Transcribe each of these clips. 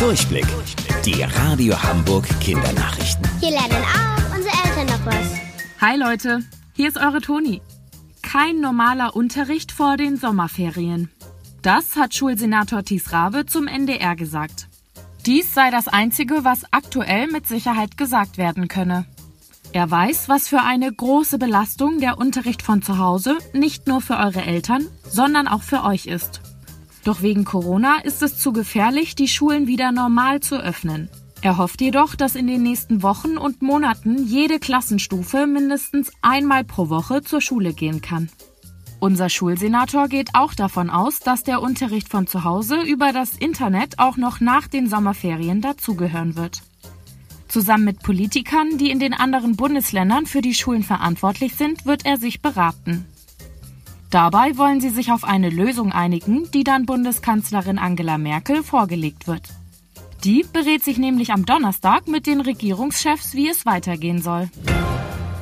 Durchblick. Die Radio Hamburg Kindernachrichten. Hier lernen auch unsere Eltern noch was. Hi Leute, hier ist eure Toni. Kein normaler Unterricht vor den Sommerferien. Das hat Schulsenator Thies Rabe zum NDR gesagt. Dies sei das Einzige, was aktuell mit Sicherheit gesagt werden könne. Er weiß, was für eine große Belastung der Unterricht von zu Hause nicht nur für eure Eltern, sondern auch für euch ist. Doch wegen Corona ist es zu gefährlich, die Schulen wieder normal zu öffnen. Er hofft jedoch, dass in den nächsten Wochen und Monaten jede Klassenstufe mindestens einmal pro Woche zur Schule gehen kann. Unser Schulsenator geht auch davon aus, dass der Unterricht von zu Hause über das Internet auch noch nach den Sommerferien dazugehören wird. Zusammen mit Politikern, die in den anderen Bundesländern für die Schulen verantwortlich sind, wird er sich beraten. Dabei wollen sie sich auf eine Lösung einigen, die dann Bundeskanzlerin Angela Merkel vorgelegt wird. Die berät sich nämlich am Donnerstag mit den Regierungschefs, wie es weitergehen soll.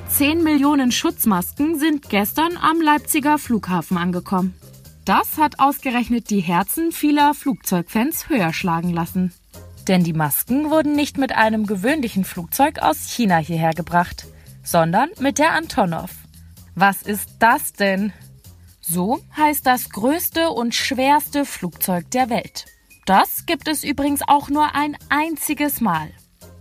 10 Millionen Schutzmasken sind gestern am Leipziger Flughafen angekommen. Das hat ausgerechnet die Herzen vieler Flugzeugfans höher schlagen lassen. Denn die Masken wurden nicht mit einem gewöhnlichen Flugzeug aus China hierher gebracht, sondern mit der Antonov. Was ist das denn? So heißt das größte und schwerste Flugzeug der Welt. Das gibt es übrigens auch nur ein einziges Mal.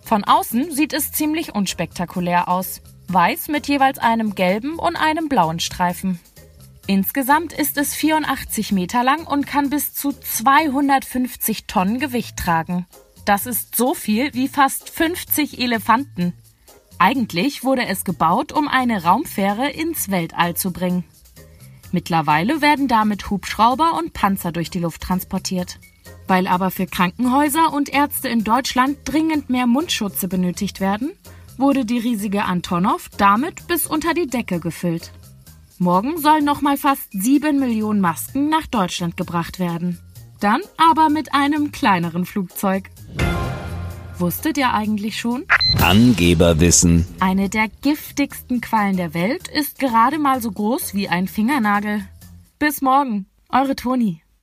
Von außen sieht es ziemlich unspektakulär aus. Weiß mit jeweils einem gelben und einem blauen Streifen. Insgesamt ist es 84 Meter lang und kann bis zu 250 Tonnen Gewicht tragen. Das ist so viel wie fast 50 Elefanten. Eigentlich wurde es gebaut, um eine Raumfähre ins Weltall zu bringen. Mittlerweile werden damit Hubschrauber und Panzer durch die Luft transportiert. Weil aber für Krankenhäuser und Ärzte in Deutschland dringend mehr Mundschutze benötigt werden, wurde die riesige Antonov damit bis unter die Decke gefüllt. Morgen sollen nochmal fast sieben Millionen Masken nach Deutschland gebracht werden. Dann aber mit einem kleineren Flugzeug. Wusstet ihr eigentlich schon? Angeberwissen. Eine der giftigsten Quallen der Welt ist gerade mal so groß wie ein Fingernagel. Bis morgen, eure Toni.